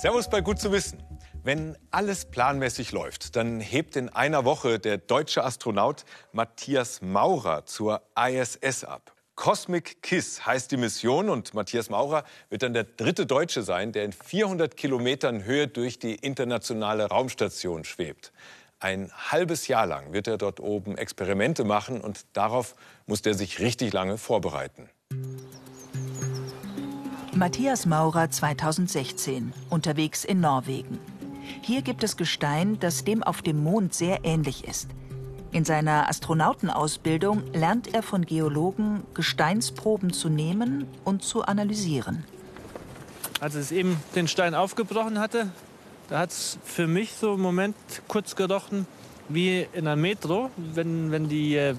Servus bei Gut zu wissen. Wenn alles planmäßig läuft, dann hebt in einer Woche der deutsche Astronaut Matthias Maurer zur ISS ab. Cosmic Kiss heißt die Mission und Matthias Maurer wird dann der dritte Deutsche sein, der in 400 Kilometern Höhe durch die internationale Raumstation schwebt. Ein halbes Jahr lang wird er dort oben Experimente machen und darauf muss er sich richtig lange vorbereiten. Matthias Maurer 2016, unterwegs in Norwegen. Hier gibt es Gestein, das dem auf dem Mond sehr ähnlich ist. In seiner Astronautenausbildung lernt er von Geologen, Gesteinsproben zu nehmen und zu analysieren. Als es eben den Stein aufgebrochen hatte, da hat es für mich so einen Moment kurz gerochen wie in einem Metro, wenn, wenn, die, äh,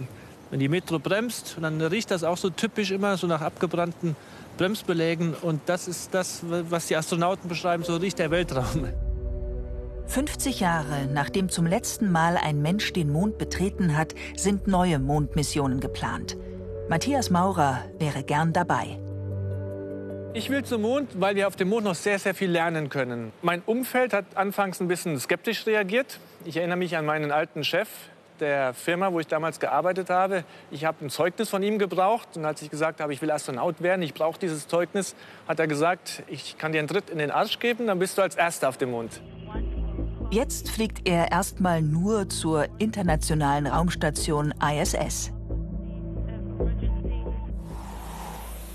wenn die Metro bremst. Und dann riecht das auch so typisch immer so nach abgebrannten Bremsbelägen. Und das ist das, was die Astronauten beschreiben, so riecht der Weltraum. 50 Jahre nachdem zum letzten Mal ein Mensch den Mond betreten hat, sind neue Mondmissionen geplant. Matthias Maurer wäre gern dabei. Ich will zum Mond, weil wir auf dem Mond noch sehr, sehr viel lernen können. Mein Umfeld hat anfangs ein bisschen skeptisch reagiert. Ich erinnere mich an meinen alten Chef der Firma, wo ich damals gearbeitet habe. Ich habe ein Zeugnis von ihm gebraucht. Und als ich gesagt habe, ich will Astronaut werden, ich brauche dieses Zeugnis, hat er gesagt, ich kann dir einen Tritt in den Arsch geben, dann bist du als Erster auf dem Mond. Jetzt fliegt er erstmal nur zur internationalen Raumstation ISS.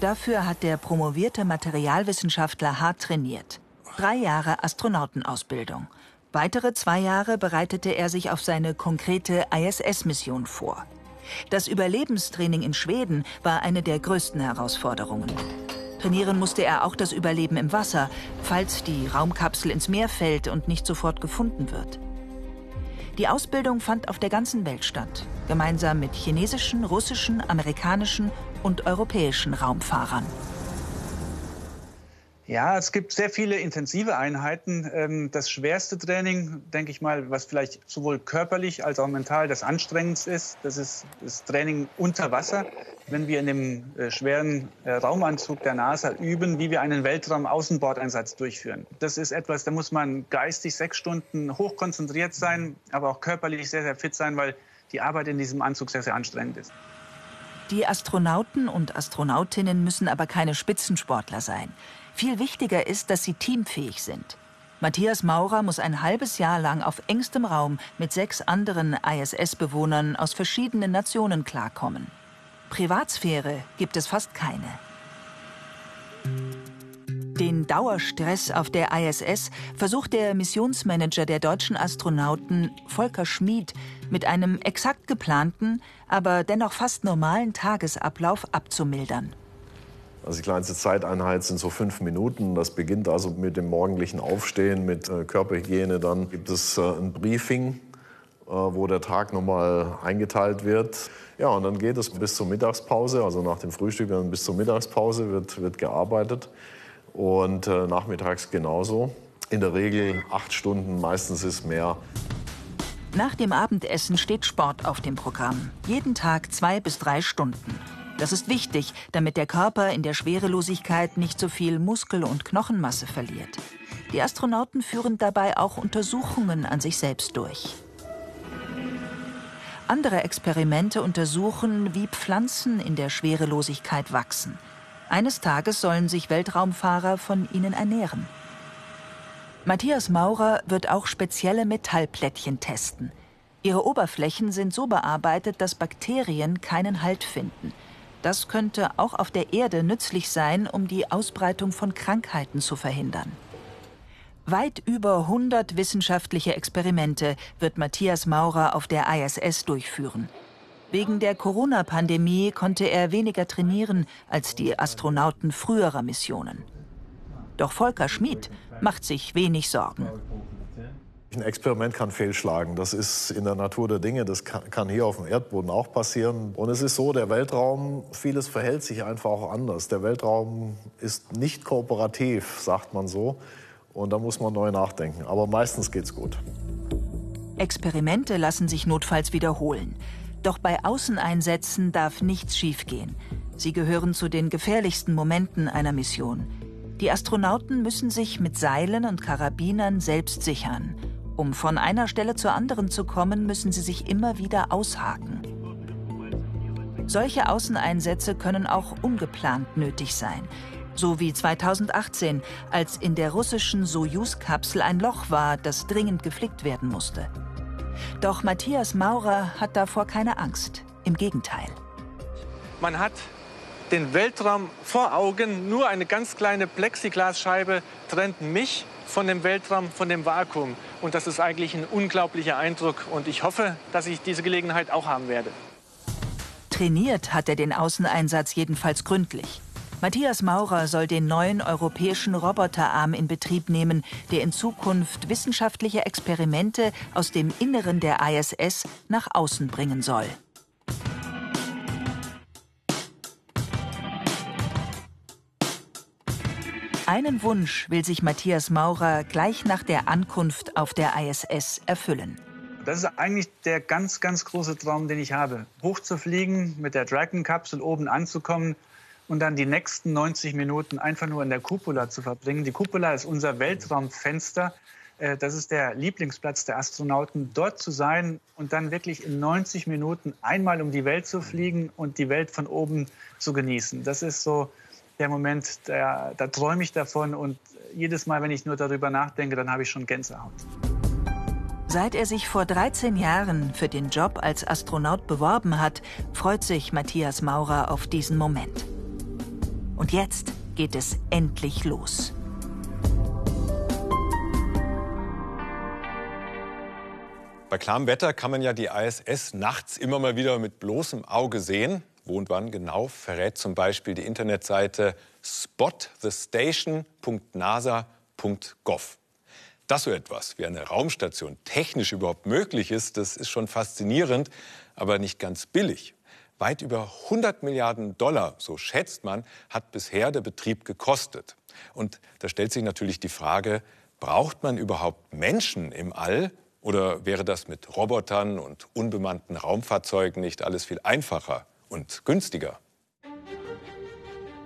Dafür hat der promovierte Materialwissenschaftler hart trainiert. Drei Jahre Astronautenausbildung. Weitere zwei Jahre bereitete er sich auf seine konkrete ISS-Mission vor. Das Überlebenstraining in Schweden war eine der größten Herausforderungen. Trainieren musste er auch das Überleben im Wasser, falls die Raumkapsel ins Meer fällt und nicht sofort gefunden wird. Die Ausbildung fand auf der ganzen Welt statt, gemeinsam mit chinesischen, russischen, amerikanischen und europäischen Raumfahrern. Ja, es gibt sehr viele intensive Einheiten. Ähm, das schwerste Training, denke ich mal, was vielleicht sowohl körperlich als auch mental das anstrengendste ist, das ist das Training unter Wasser. Wenn wir in dem äh, schweren äh, Raumanzug der NASA üben, wie wir einen Weltraum-Außenbordeinsatz durchführen. Das ist etwas, da muss man geistig sechs Stunden hochkonzentriert sein, aber auch körperlich sehr, sehr fit sein, weil die Arbeit in diesem Anzug sehr, sehr anstrengend ist. Die Astronauten und Astronautinnen müssen aber keine Spitzensportler sein. Viel wichtiger ist, dass sie teamfähig sind. Matthias Maurer muss ein halbes Jahr lang auf engstem Raum mit sechs anderen ISS-Bewohnern aus verschiedenen Nationen klarkommen. Privatsphäre gibt es fast keine. Den Dauerstress auf der ISS versucht der Missionsmanager der deutschen Astronauten, Volker Schmid, mit einem exakt geplanten, aber dennoch fast normalen Tagesablauf abzumildern. Also die kleinste Zeiteinheit sind so fünf Minuten. Das beginnt also mit dem morgendlichen Aufstehen, mit äh, Körperhygiene. Dann gibt es äh, ein Briefing, äh, wo der Tag nochmal eingeteilt wird. Ja, und dann geht es bis zur Mittagspause, also nach dem Frühstück dann bis zur Mittagspause wird, wird gearbeitet. Und äh, nachmittags genauso. In der Regel acht Stunden, meistens ist mehr. Nach dem Abendessen steht Sport auf dem Programm. Jeden Tag zwei bis drei Stunden. Das ist wichtig, damit der Körper in der Schwerelosigkeit nicht so viel Muskel- und Knochenmasse verliert. Die Astronauten führen dabei auch Untersuchungen an sich selbst durch. Andere Experimente untersuchen, wie Pflanzen in der Schwerelosigkeit wachsen. Eines Tages sollen sich Weltraumfahrer von ihnen ernähren. Matthias Maurer wird auch spezielle Metallplättchen testen. Ihre Oberflächen sind so bearbeitet, dass Bakterien keinen Halt finden. Das könnte auch auf der Erde nützlich sein, um die Ausbreitung von Krankheiten zu verhindern. Weit über 100 wissenschaftliche Experimente wird Matthias Maurer auf der ISS durchführen. Wegen der Corona-Pandemie konnte er weniger trainieren als die Astronauten früherer Missionen. Doch Volker Schmid macht sich wenig Sorgen. Ein Experiment kann fehlschlagen. Das ist in der Natur der Dinge. Das kann, hier auf dem Erdboden auch passieren. Und es ist so, der Weltraum, vieles verhält sich einfach auch anders. Der Weltraum ist nicht kooperativ, sagt man so. Und da muss man neu nachdenken. Aber meistens geht's gut. Experimente lassen sich notfalls wiederholen. Doch bei Außeneinsätzen darf nichts schiefgehen. Sie gehören zu den gefährlichsten Momenten einer Mission. Die Astronauten müssen sich mit Seilen und Karabinern selbst sichern. Um von einer Stelle zur anderen zu kommen, müssen sie sich immer wieder aushaken. Solche Außeneinsätze können auch ungeplant nötig sein. So wie 2018, als in der russischen Sojus-Kapsel ein Loch war, das dringend geflickt werden musste. Doch Matthias Maurer hat davor keine Angst. Im Gegenteil. Man hat den Weltraum vor Augen. Nur eine ganz kleine Plexiglasscheibe trennt mich von dem Weltraum, von dem Vakuum. Und das ist eigentlich ein unglaublicher Eindruck. Und ich hoffe, dass ich diese Gelegenheit auch haben werde. Trainiert hat er den Außeneinsatz jedenfalls gründlich. Matthias Maurer soll den neuen europäischen Roboterarm in Betrieb nehmen, der in Zukunft wissenschaftliche Experimente aus dem Inneren der ISS nach außen bringen soll. Einen Wunsch will sich Matthias Maurer gleich nach der Ankunft auf der ISS erfüllen. Das ist eigentlich der ganz, ganz große Traum, den ich habe. Hochzufliegen, mit der Dragon-Kapsel oben anzukommen und dann die nächsten 90 Minuten einfach nur in der Cupola zu verbringen. Die Cupola ist unser Weltraumfenster. Äh, das ist der Lieblingsplatz der Astronauten, dort zu sein und dann wirklich in 90 Minuten einmal um die Welt zu fliegen und die Welt von oben zu genießen. Das ist so der Moment, der, da träume ich davon und jedes Mal, wenn ich nur darüber nachdenke, dann habe ich schon Gänsehaut. Seit er sich vor 13 Jahren für den Job als Astronaut beworben hat, freut sich Matthias Maurer auf diesen Moment. Und jetzt geht es endlich los. Bei klarem Wetter kann man ja die ISS nachts immer mal wieder mit bloßem Auge sehen. Wo wann genau verrät zum Beispiel die Internetseite spotthestation.nasa.gov. Dass so etwas wie eine Raumstation technisch überhaupt möglich ist, das ist schon faszinierend, aber nicht ganz billig. Weit über 100 Milliarden Dollar, so schätzt man, hat bisher der Betrieb gekostet. Und da stellt sich natürlich die Frage, braucht man überhaupt Menschen im All? Oder wäre das mit Robotern und unbemannten Raumfahrzeugen nicht alles viel einfacher? Und günstiger.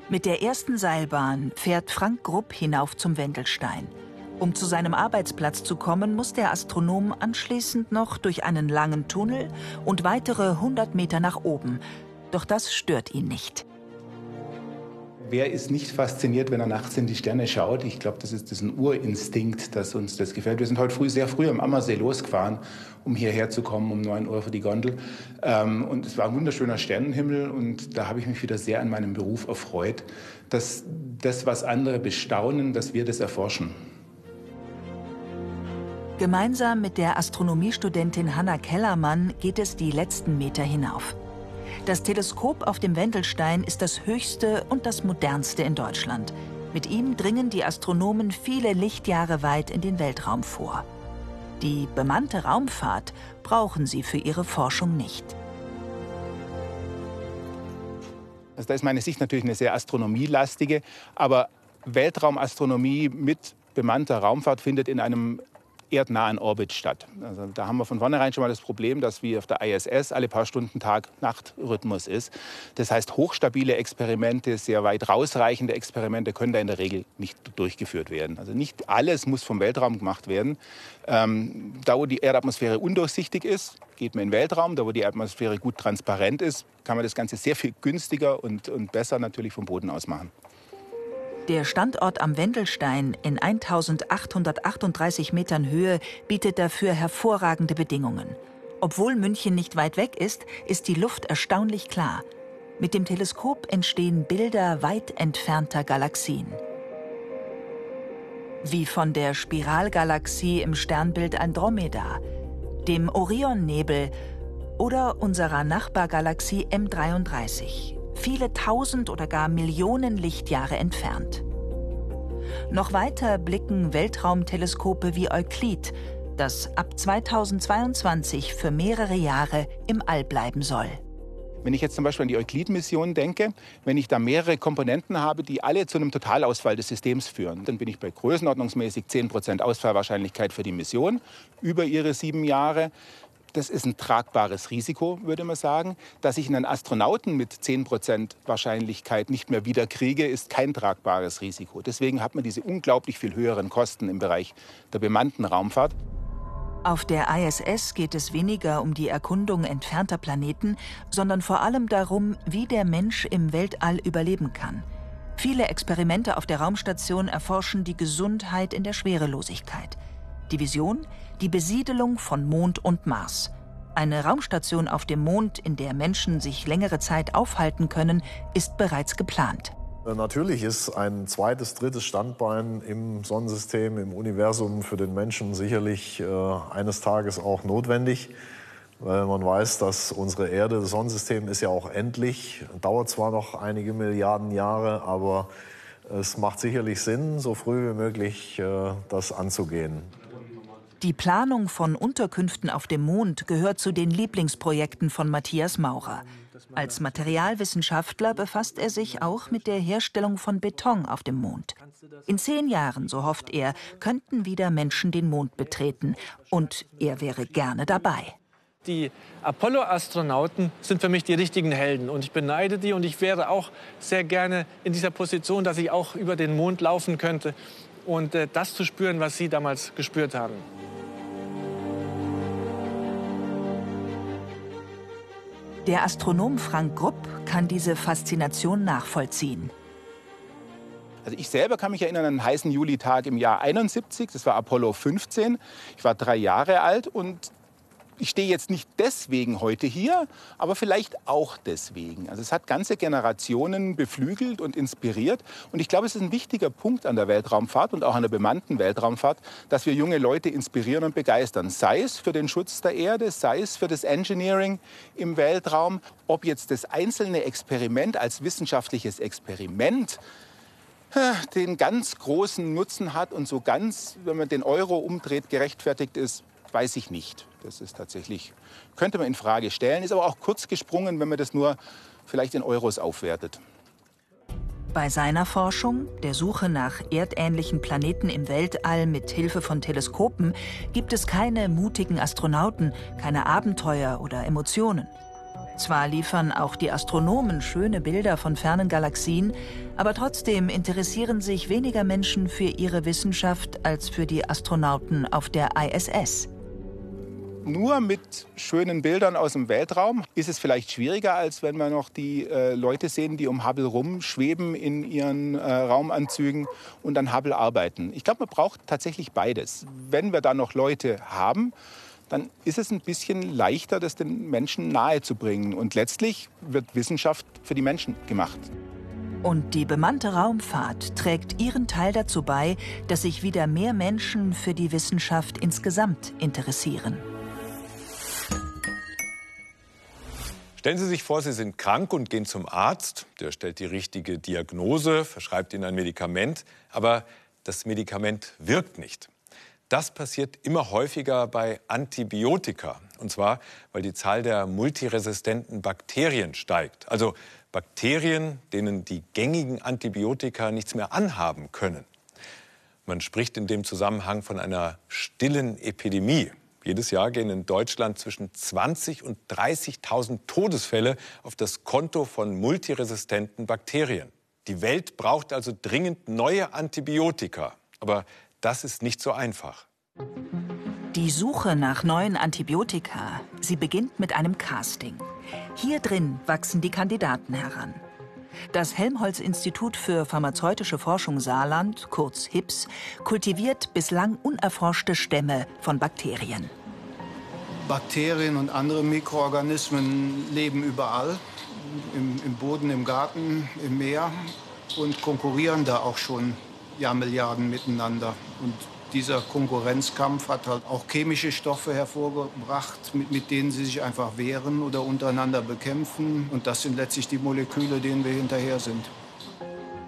Mit der ersten Seilbahn fährt Frank Grupp hinauf zum Wendelstein. Um zu seinem Arbeitsplatz zu kommen, muss der Astronom anschließend noch durch einen langen Tunnel und weitere 100 Meter nach oben. Doch das stört ihn nicht. Wer ist nicht fasziniert, wenn er nachts in die Sterne schaut? Ich glaube, das ist, ein Urinstinkt, dass uns das gefällt. Wir sind heute früh sehr früh am Ammersee losgefahren, um hierher zu kommen, um 9 Uhr für die Gondel. Ähm, und es war ein wunderschöner Sternenhimmel und da habe ich mich wieder sehr an meinem Beruf erfreut, dass das, was andere bestaunen, dass wir das erforschen. Gemeinsam mit der Astronomiestudentin Hanna Kellermann geht es die letzten Meter hinauf. Das Teleskop auf dem Wendelstein ist das höchste und das modernste in Deutschland. Mit ihm dringen die Astronomen viele Lichtjahre weit in den Weltraum vor. Die bemannte Raumfahrt brauchen sie für ihre Forschung nicht. Also da ist meine Sicht natürlich eine sehr astronomielastige, aber Weltraumastronomie mit bemannter Raumfahrt findet in einem erdnahen Orbit statt. Also da haben wir von vornherein schon mal das Problem, dass wie auf der ISS alle paar Stunden Tag-Nacht-Rhythmus ist. Das heißt, hochstabile Experimente, sehr weit rausreichende Experimente können da in der Regel nicht durchgeführt werden. Also nicht alles muss vom Weltraum gemacht werden. Ähm, da, wo die Erdatmosphäre undurchsichtig ist, geht man in den Weltraum. Da, wo die Atmosphäre gut transparent ist, kann man das Ganze sehr viel günstiger und, und besser natürlich vom Boden aus machen. Der Standort am Wendelstein in 1838 Metern Höhe bietet dafür hervorragende Bedingungen. Obwohl München nicht weit weg ist, ist die Luft erstaunlich klar. Mit dem Teleskop entstehen Bilder weit entfernter Galaxien. Wie von der Spiralgalaxie im Sternbild Andromeda, dem Orionnebel oder unserer Nachbargalaxie M33 viele tausend oder gar Millionen Lichtjahre entfernt. Noch weiter blicken Weltraumteleskope wie Euklid, das ab 2022 für mehrere Jahre im All bleiben soll. Wenn ich jetzt zum Beispiel an die Euklid-Mission denke, wenn ich da mehrere Komponenten habe, die alle zu einem Totalausfall des Systems führen, dann bin ich bei größenordnungsmäßig 10% Ausfallwahrscheinlichkeit für die Mission über ihre sieben Jahre Das ist ein tragbares Risiko, würde man sagen. Dass ich einen Astronauten mit 10% Wahrscheinlichkeit nicht mehr wiederkriege, ist kein tragbares Risiko. Deswegen hat man diese unglaublich viel höheren Kosten im Bereich der bemannten Raumfahrt. Auf der ISS geht es weniger um die Erkundung entfernter Planeten, sondern vor allem darum, wie der Mensch im Weltall überleben kann. Viele Experimente auf der Raumstation erforschen die Gesundheit in der Schwerelosigkeit. Die Vision? Die Besiedelung von Mond und Mars. Eine Raumstation auf dem Mond, in der Menschen sich längere Zeit aufhalten können, ist bereits geplant. Äh, natürlich ist ein zweites, drittes Standbein im Sonnensystem, im Universum für den Menschen sicherlich äh, eines Tages auch notwendig, weil man weiß, dass unsere Erde, das Sonnensystem ist ja auch endlich, dauert zwar noch einige Milliarden Jahre, aber es macht sicherlich Sinn, so früh wie möglich äh, das anzugehen. Die Planung von Unterkünften auf dem Mond gehört zu den Lieblingsprojekten von Matthias Maurer. Als Materialwissenschaftler befasst er sich auch mit der Herstellung von Beton auf dem Mond. In zehn Jahren, so hofft er, könnten wieder Menschen den Mond betreten. Und er wäre gerne dabei. Die Apollo-Astronauten sind für mich die richtigen Helden. Und ich beneide die. Und ich wäre auch sehr gerne in dieser Position, dass ich auch über den Mond laufen könnte und äh, das zu spüren, was sie damals gespürt haben. Der Astronom Frank Grupp kann diese Faszination nachvollziehen. Also ich selber kann mich erinnern an einen heißen Julitag im Jahr 71, das war Apollo 15. Ich war drei Jahre alt und ich stehe jetzt nicht deswegen heute hier, aber vielleicht auch deswegen. Also es hat ganze Generationen beflügelt und inspiriert. Und ich glaube, es ist ein wichtiger Punkt an der Weltraumfahrt und auch an der bemannten Weltraumfahrt, dass wir junge Leute inspirieren und begeistern. Sei es für den Schutz der Erde, sei es für das Engineering im Weltraum, ob jetzt das einzelne Experiment als wissenschaftliches Experiment den ganz großen Nutzen hat und so ganz, wenn man den Euro umdreht, gerechtfertigt ist, weiß ich nicht. Das ist tatsächlich, könnte man in Frage stellen, ist aber auch kurz gesprungen, wenn man das nur vielleicht in Euros aufwertet. Bei seiner Forschung, der Suche nach erdähnlichen Planeten im Weltall mit Hilfe von Teleskopen, gibt es keine mutigen Astronauten, keine Abenteuer oder Emotionen. Zwar liefern auch die Astronomen schöne Bilder von fernen Galaxien, aber trotzdem interessieren sich weniger Menschen für ihre Wissenschaft als für die Astronauten auf der ISS. Nur mit schönen Bildern aus dem Weltraum ist es vielleicht schwieriger, als wenn wir noch die äh, Leute sehen, die um Hubble rumschweben in ihren äh, Raumanzügen und an Hubble arbeiten. Ich glaube, man braucht tatsächlich beides. Wenn wir da noch Leute haben, dann ist es ein bisschen leichter, das den Menschen nahezubringen. Und letztlich wird Wissenschaft für die Menschen gemacht. Und die bemannte Raumfahrt trägt ihren Teil dazu bei, dass sich wieder mehr Menschen für die Wissenschaft insgesamt interessieren. Stellen Sie sich vor, Sie sind krank und gehen zum Arzt. Der stellt die richtige Diagnose, verschreibt Ihnen ein Medikament, aber das Medikament wirkt nicht. Das passiert immer häufiger bei Antibiotika. Und zwar, weil die Zahl der multiresistenten Bakterien steigt. Also Bakterien, denen die gängigen Antibiotika nichts mehr anhaben können. Man spricht in dem Zusammenhang von einer stillen Epidemie. Jedes Jahr gehen in Deutschland zwischen 20 und 30.000 Todesfälle auf das Konto von multiresistenten Bakterien. Die Welt braucht also dringend neue Antibiotika. Aber das ist nicht so einfach. Die Suche nach neuen Antibiotika, sie beginnt mit einem Casting. Hier drin wachsen die Kandidaten heran. Das Helmholtz-Institut für pharmazeutische Forschung Saarland, kurz HIPS, kultiviert bislang unerforschte Stämme von Bakterien. Bakterien und andere Mikroorganismen leben überall, im, im Boden, im Garten, im Meer und konkurrieren da auch schon Jahrmilliarden miteinander. Und dieser Konkurrenzkampf hat halt auch chemische Stoffe hervorgebracht, mit, mit, denen sie sich einfach wehren oder untereinander bekämpfen. Und das sind letztlich die Moleküle, denen wir hinterher sind.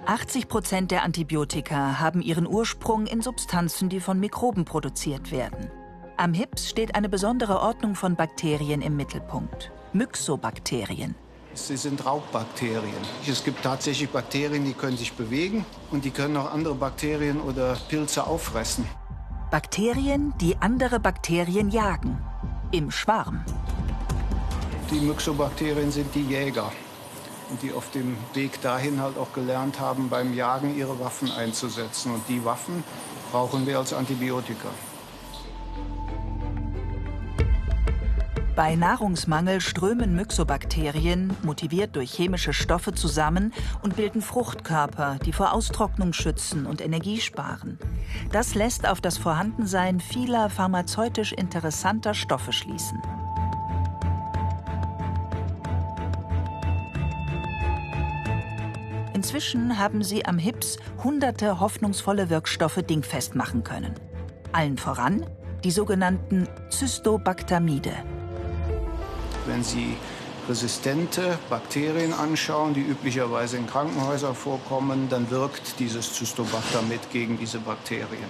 80 Prozent der Antibiotika haben ihren Ursprung in Substanzen, die von Mikroben produziert werden. Am HIPS steht eine besondere Ordnung von Bakterien im Mittelpunkt. Myxobakterien. Sie sind Raubbakterien. Es gibt tatsächlich Bakterien, die können sich bewegen und die können auch andere Bakterien oder Pilze auffressen. Bakterien, die andere Bakterien jagen. im Schwarm. Die Myxobakterien sind die Jäger und die auf dem Weg dahin halt auch gelernt haben, beim Jagen ihre Waffen einzusetzen. Und die Waffen brauchen wir als Antibiotika. Bei Nahrungsmangel strömen Myxobakterien, motiviert durch chemische Stoffe, zusammen und bilden Fruchtkörper, die vor Austrocknung schützen und Energie sparen. Das lässt auf das Vorhandensein vieler pharmazeutisch interessanter Stoffe schließen. Inzwischen haben sie am HIPS hunderte hoffnungsvolle Wirkstoffe dingfest machen können. Allen voran die sogenannten Cystobactamide. Wenn Sie resistente Bakterien anschauen, die üblicherweise in Krankenhäusern vorkommen, dann wirkt dieses Cystobactamid gegen diese Bakterien,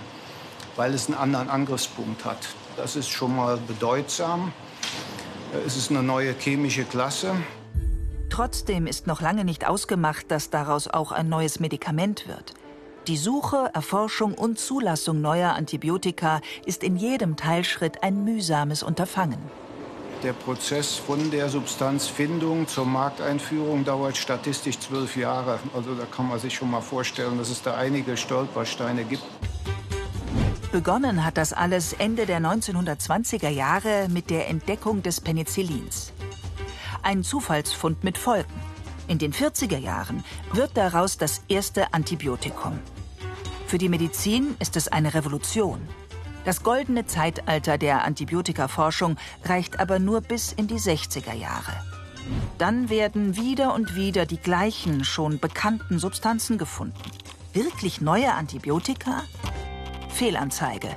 weil es einen anderen Angriffspunkt hat. Das ist schon mal bedeutsam. Es ist eine neue chemische Klasse. Trotzdem ist noch lange nicht ausgemacht, dass daraus auch ein neues Medikament wird. Die Suche, Erforschung und Zulassung neuer Antibiotika ist in jedem Teilschritt ein mühsames Unterfangen. Der Prozess von der Substanzfindung zur Markteinführung dauert statistisch zwölf Jahre. Also da kann man sich schon mal vorstellen, dass es da einige Stolpersteine gibt. Begonnen hat das alles Ende der 1920er Jahre mit der Entdeckung des Penicillins. Ein Zufallsfund mit Folgen. In den 40er Jahren wird daraus das erste Antibiotikum. Für die Medizin ist es eine Revolution. Das goldene Zeitalter der Antibiotikaforschung reicht aber nur bis in die 60er Jahre. Dann werden wieder und wieder die gleichen schon bekannten Substanzen gefunden. Wirklich neue Antibiotika? Fehlanzeige.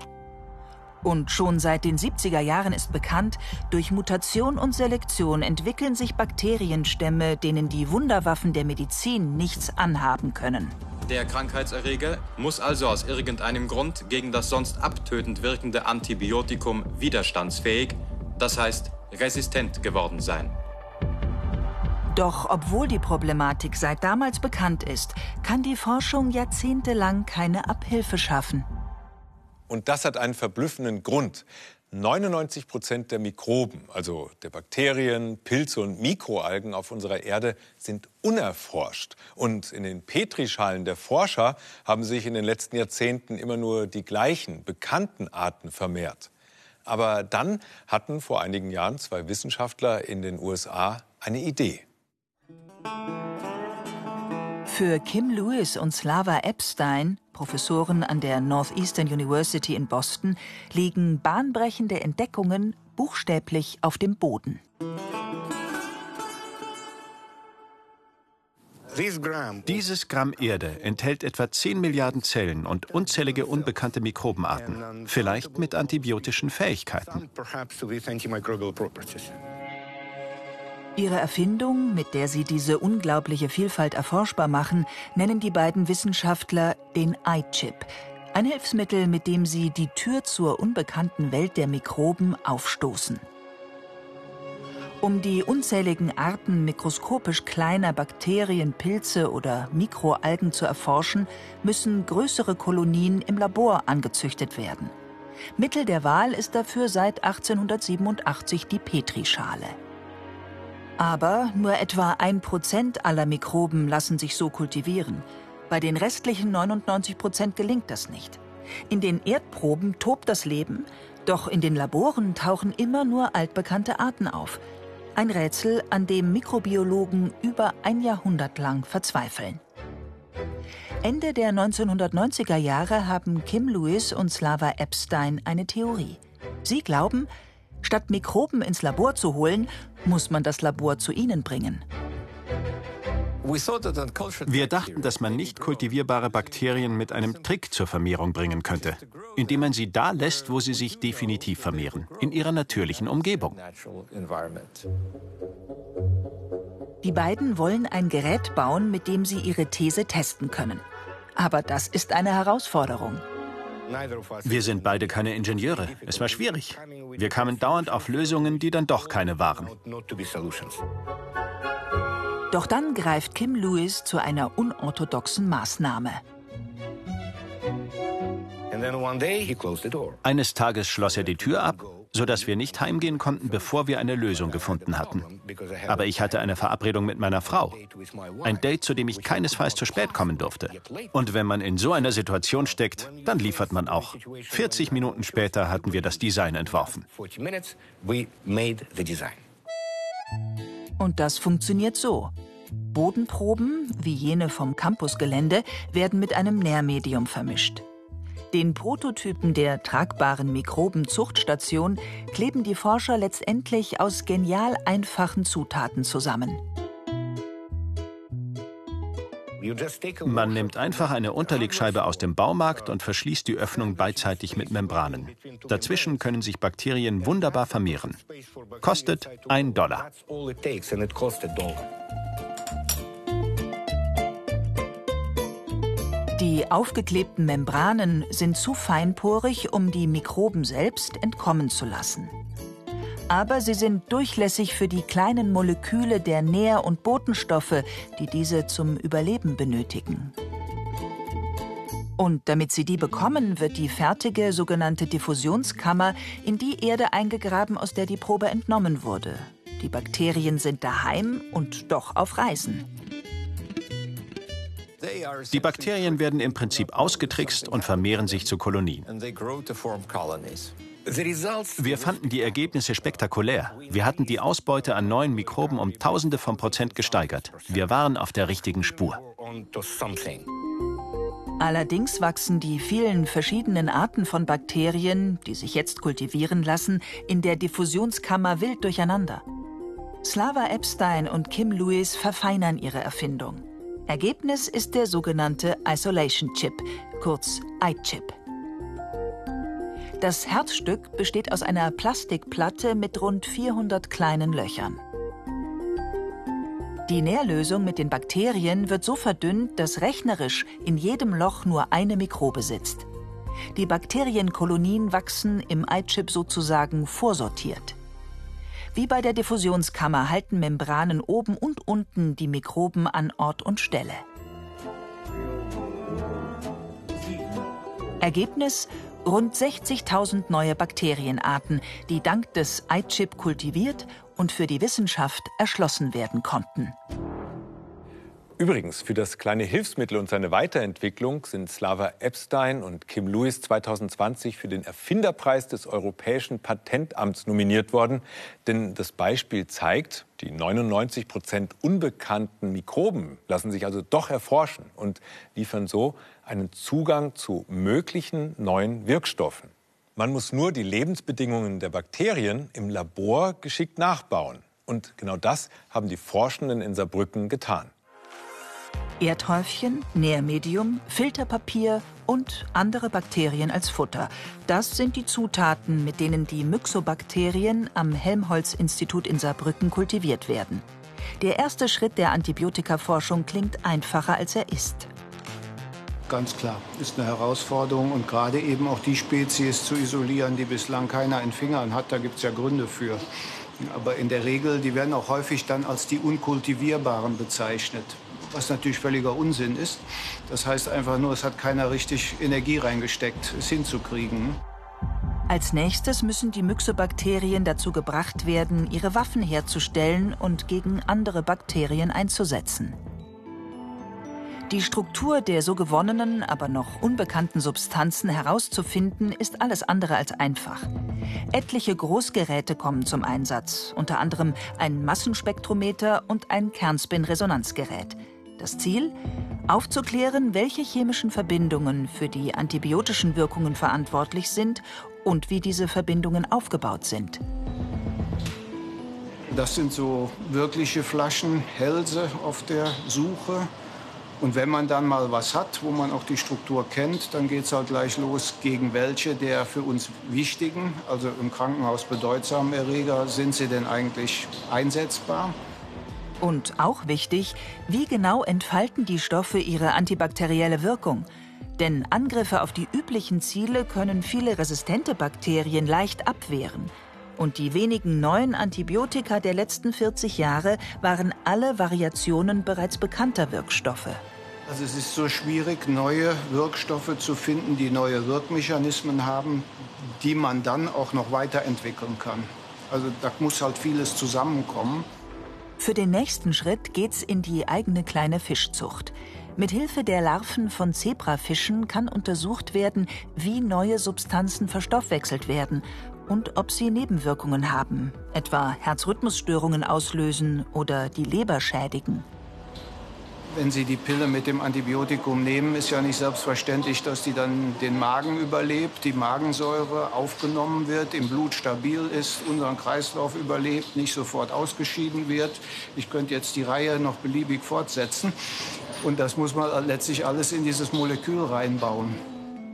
Und schon seit den 70er Jahren ist bekannt, durch Mutation und Selektion entwickeln sich Bakterienstämme, denen die Wunderwaffen der Medizin nichts anhaben können. Der Krankheitserreger muss also aus irgendeinem Grund gegen das sonst abtötend wirkende Antibiotikum widerstandsfähig, das heißt resistent geworden sein. Doch obwohl die Problematik seit damals bekannt ist, kann die Forschung jahrzehntelang keine Abhilfe schaffen. Und das hat einen verblüffenden Grund. 99 Prozent der Mikroben, also der Bakterien, Pilze und Mikroalgen auf unserer Erde, sind unerforscht. Und in den Petrischalen der Forscher haben sich in den letzten Jahrzehnten immer nur die gleichen bekannten Arten vermehrt. Aber dann hatten vor einigen Jahren zwei Wissenschaftler in den USA eine Idee. Für Kim Lewis und Slava Epstein, Professoren an der Northeastern University in Boston, liegen bahnbrechende Entdeckungen buchstäblich auf dem Boden. Dieses Gramm Erde enthält etwa 10 Milliarden Zellen und unzählige unbekannte Mikrobenarten, vielleicht mit antibiotischen Fähigkeiten. Ihre Erfindung, mit der sie diese unglaubliche Vielfalt erforschbar machen, nennen die beiden Wissenschaftler den iChip. Ein Hilfsmittel, mit dem sie die Tür zur unbekannten Welt der Mikroben aufstoßen. Um die unzähligen Arten mikroskopisch kleiner Bakterien, Pilze oder Mikroalgen zu erforschen, müssen größere Kolonien im Labor angezüchtet werden. Mittel der Wahl ist dafür seit 1887 die Petrischale. Aber nur etwa ein Prozent aller Mikroben lassen sich so kultivieren. Bei den restlichen 99 Prozent gelingt das nicht. In den Erdproben tobt das Leben, doch in den Laboren tauchen immer nur altbekannte Arten auf. Ein Rätsel, an dem Mikrobiologen über ein Jahrhundert lang verzweifeln. Ende der 1990er Jahre haben Kim Lewis und Slava Epstein eine Theorie. Sie glauben, Statt Mikroben ins Labor zu holen, muss man das Labor zu ihnen bringen. Wir dachten, dass man nicht kultivierbare Bakterien mit einem Trick zur Vermehrung bringen könnte, indem man sie da lässt, wo sie sich definitiv vermehren, in ihrer natürlichen Umgebung. Die beiden wollen ein Gerät bauen, mit dem sie ihre These testen können. Aber das ist eine Herausforderung. Wir sind beide keine Ingenieure. Es war schwierig. Wir kamen dauernd auf Lösungen, die dann doch keine waren. Doch dann greift Kim Lewis zu einer unorthodoxen Maßnahme. Eines Tages schloss er die Tür ab, sodass wir nicht heimgehen konnten, bevor wir eine Lösung gefunden hatten. Aber ich hatte eine Verabredung mit meiner Frau. Ein Date, zu dem ich keinesfalls zu spät kommen durfte. Und wenn man in so einer Situation steckt, dann liefert man auch. 40 Minuten später hatten wir das Design entworfen. Und das funktioniert so. Bodenproben, wie jene vom Campusgelände, werden mit einem Nährmedium vermischt. Den Prototypen der tragbaren Mikrobenzuchtstation kleben die Forscher letztendlich aus genial einfachen Zutaten zusammen. Man nimmt einfach eine Unterlegscheibe aus dem Baumarkt und verschließt die Öffnung beidseitig mit Membranen. Dazwischen können sich Bakterien wunderbar vermehren. Kostet ein Dollar. Die aufgeklebten Membranen sind zu feinporig, um die Mikroben selbst entkommen zu lassen. Aber sie sind durchlässig für die kleinen Moleküle der Nähr- und Botenstoffe, die diese zum Überleben benötigen. Und damit sie die bekommen, wird die fertige sogenannte Diffusionskammer in die Erde eingegraben, aus der die Probe entnommen wurde. Die Bakterien sind daheim und doch auf Reisen. Die Bakterien werden im Prinzip ausgetrickst und vermehren sich zu Kolonien. Wir fanden die Ergebnisse spektakulär. Wir hatten die Ausbeute an neuen Mikroben um Tausende von Prozent gesteigert. Wir waren auf der richtigen Spur. Allerdings wachsen die vielen verschiedenen Arten von Bakterien, die sich jetzt kultivieren lassen, in der Diffusionskammer wild durcheinander. Slava Epstein und Kim Lewis verfeinern ihre Erfindung. Ergebnis ist der sogenannte Isolation Chip, kurz iChip. Das Herzstück besteht aus einer Plastikplatte mit rund 400 kleinen Löchern. Die Nährlösung mit den Bakterien wird so verdünnt, dass rechnerisch in jedem Loch nur eine Mikrobe sitzt. Die Bakterienkolonien wachsen im iChip sozusagen vorsortiert. Wie bei der Diffusionskammer halten Membranen oben und unten die Mikroben an Ort und Stelle. Ergebnis rund 60.000 neue Bakterienarten, die dank des iChip kultiviert und für die Wissenschaft erschlossen werden konnten. Übrigens, für das kleine Hilfsmittel und seine Weiterentwicklung sind Slava Epstein und Kim Lewis 2020 für den Erfinderpreis des Europäischen Patentamts nominiert worden. Denn das Beispiel zeigt, die 99 Prozent unbekannten Mikroben lassen sich also doch erforschen und liefern so einen Zugang zu möglichen neuen Wirkstoffen. Man muss nur die Lebensbedingungen der Bakterien im Labor geschickt nachbauen. Und genau das haben die Forschenden in Saarbrücken getan. Erdhäufchen, Nährmedium, Filterpapier und andere Bakterien als Futter. Das sind die Zutaten, mit denen die Myxobakterien am Helmholtz-Institut in Saarbrücken kultiviert werden. Der erste Schritt der Antibiotikaforschung klingt einfacher, als er ist. Ganz klar, ist eine Herausforderung und gerade eben auch die Spezies zu isolieren, die bislang keiner in Fingern hat, da gibt es ja Gründe für. Aber in der Regel, die werden auch häufig dann als die unkultivierbaren bezeichnet was natürlich völliger Unsinn ist. Das heißt einfach nur, es hat keiner richtig Energie reingesteckt, es hinzukriegen. Als nächstes müssen die Myxobakterien dazu gebracht werden, ihre Waffen herzustellen und gegen andere Bakterien einzusetzen. Die Struktur der so gewonnenen, aber noch unbekannten Substanzen herauszufinden, ist alles andere als einfach. Etliche Großgeräte kommen zum Einsatz, unter anderem ein Massenspektrometer und ein Kernspin-Resonanzgerät. Das Ziel? Aufzuklären, welche chemischen Verbindungen für die antibiotischen Wirkungen verantwortlich sind und wie diese Verbindungen aufgebaut sind. Das sind so wirkliche Flaschenhälse auf der Suche. Und wenn man dann mal was hat, wo man auch die Struktur kennt, dann geht es halt gleich los, gegen welche der für uns wichtigen, also im Krankenhaus bedeutsamen Erreger sind sie denn eigentlich einsetzbar. Und auch wichtig, wie genau entfalten die Stoffe ihre antibakterielle Wirkung? Denn Angriffe auf die üblichen Ziele können viele resistente Bakterien leicht abwehren. Und die wenigen neuen Antibiotika der letzten 40 Jahre waren alle Variationen bereits bekannter Wirkstoffe. Also es ist so schwierig, neue Wirkstoffe zu finden, die neue Wirkmechanismen haben, die man dann auch noch weiterentwickeln kann. Also da muss halt vieles zusammenkommen. Für den nächsten Schritt geht's in die eigene kleine Fischzucht. Mit Hilfe der Larven von Zebrafischen kann untersucht werden, wie neue Substanzen verstoffwechselt werden und ob sie Nebenwirkungen haben, etwa Herzrhythmusstörungen auslösen oder die Leber schädigen. Wenn Sie die Pille mit dem Antibiotikum nehmen, ist ja nicht selbstverständlich, dass die dann den Magen überlebt, die Magensäure aufgenommen wird, im Blut stabil ist, unseren Kreislauf überlebt, nicht sofort ausgeschieden wird. Ich könnte jetzt die Reihe noch beliebig fortsetzen. Und das muss man letztlich alles in dieses Molekül reinbauen.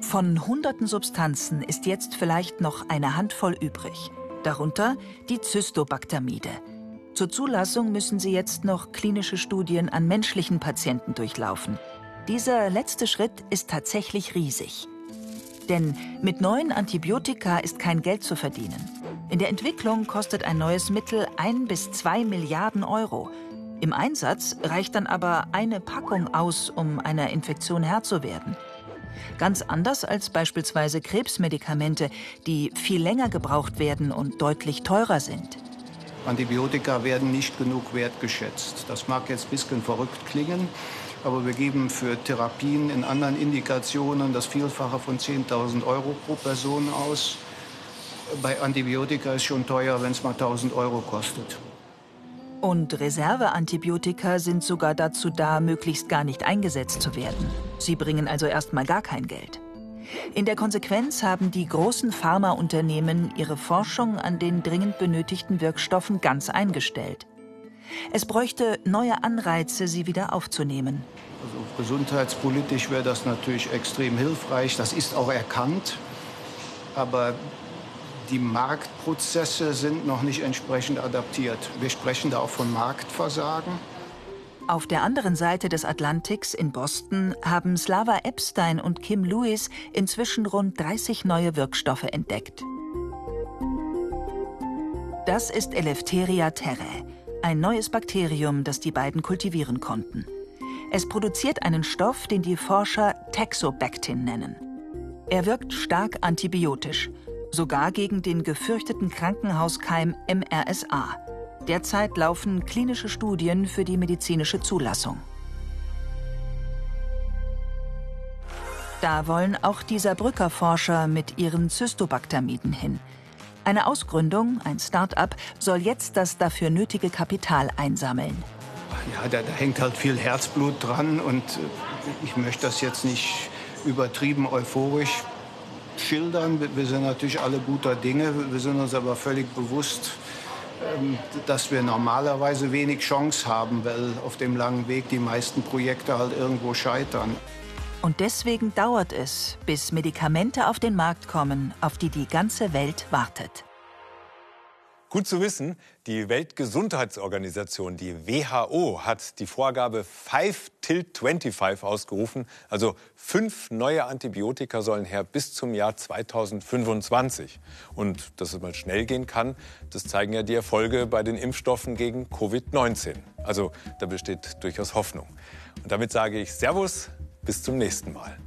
Von hunderten Substanzen ist jetzt vielleicht noch eine Handvoll übrig. Darunter die Zystobactamide. Zur Zulassung müssen sie jetzt noch klinische Studien an menschlichen Patienten durchlaufen. Dieser letzte Schritt ist tatsächlich riesig. Denn mit neuen Antibiotika ist kein Geld zu verdienen. In der Entwicklung kostet ein neues Mittel ein bis zwei Milliarden Euro. Im Einsatz reicht dann aber eine Packung aus, um einer Infektion Herr zu werden. Ganz anders als beispielsweise Krebsmedikamente, die viel länger gebraucht werden und deutlich teurer sind. Antibiotika werden nicht genug wertgeschätzt. Das mag jetzt ein bisschen verrückt klingen, aber wir geben für Therapien in anderen Indikationen das Vielfache von 10.000 Euro pro Person aus. Bei Antibiotika ist schon teuer, wenn es mal 1.000 Euro kostet. Und Reserveantibiotika sind sogar dazu da, möglichst gar nicht eingesetzt zu werden. Sie bringen also erstmal gar kein Geld. In der Konsequenz haben die großen Pharmaunternehmen ihre Forschung an den dringend benötigten Wirkstoffen ganz eingestellt. Es bräuchte neue Anreize, sie wieder aufzunehmen. Also gesundheitspolitisch wäre das natürlich extrem hilfreich. Das ist auch erkannt. Aber die Marktprozesse sind noch nicht entsprechend adaptiert. Wir sprechen da auch von Marktversagen. Auf der anderen Seite des Atlantiks in Boston haben Slava Epstein und Kim Lewis inzwischen rund 30 neue Wirkstoffe entdeckt. Das ist Eleftheria terrae, ein neues Bakterium, das die beiden kultivieren konnten. Es produziert einen Stoff, den die Forscher Texobactin nennen. Er wirkt stark antibiotisch, sogar gegen den gefürchteten Krankenhauskeim MRSA. Derzeit laufen klinische Studien für die medizinische Zulassung. Da wollen auch die Saarbrücker Forscher mit ihren Zystobactamiden hin. Eine Ausgründung, ein Start-up, soll jetzt das dafür nötige Kapital einsammeln. Ja, da, da hängt halt viel Herzblut dran und äh, ich möchte das jetzt nicht übertrieben euphorisch schildern. Wir sind natürlich alle guter Dinge. Wir sind uns aber völlig bewusst, dass wir normalerweise wenig Chance haben, weil auf dem langen Weg die meisten Projekte halt irgendwo scheitern. Und deswegen dauert es, bis Medikamente auf den Markt kommen, auf die die ganze Welt wartet. Gut zu wissen, die Weltgesundheitsorganisation, die WHO, hat die Vorgabe 5 till 25 ausgerufen. Also fünf neue Antibiotika sollen her bis zum Jahr 2025. Und dass es mal schnell gehen kann, das zeigen ja die Erfolge bei den Impfstoffen gegen Covid-19. Also da besteht durchaus Hoffnung. Und damit sage ich Servus, bis zum nächsten Mal.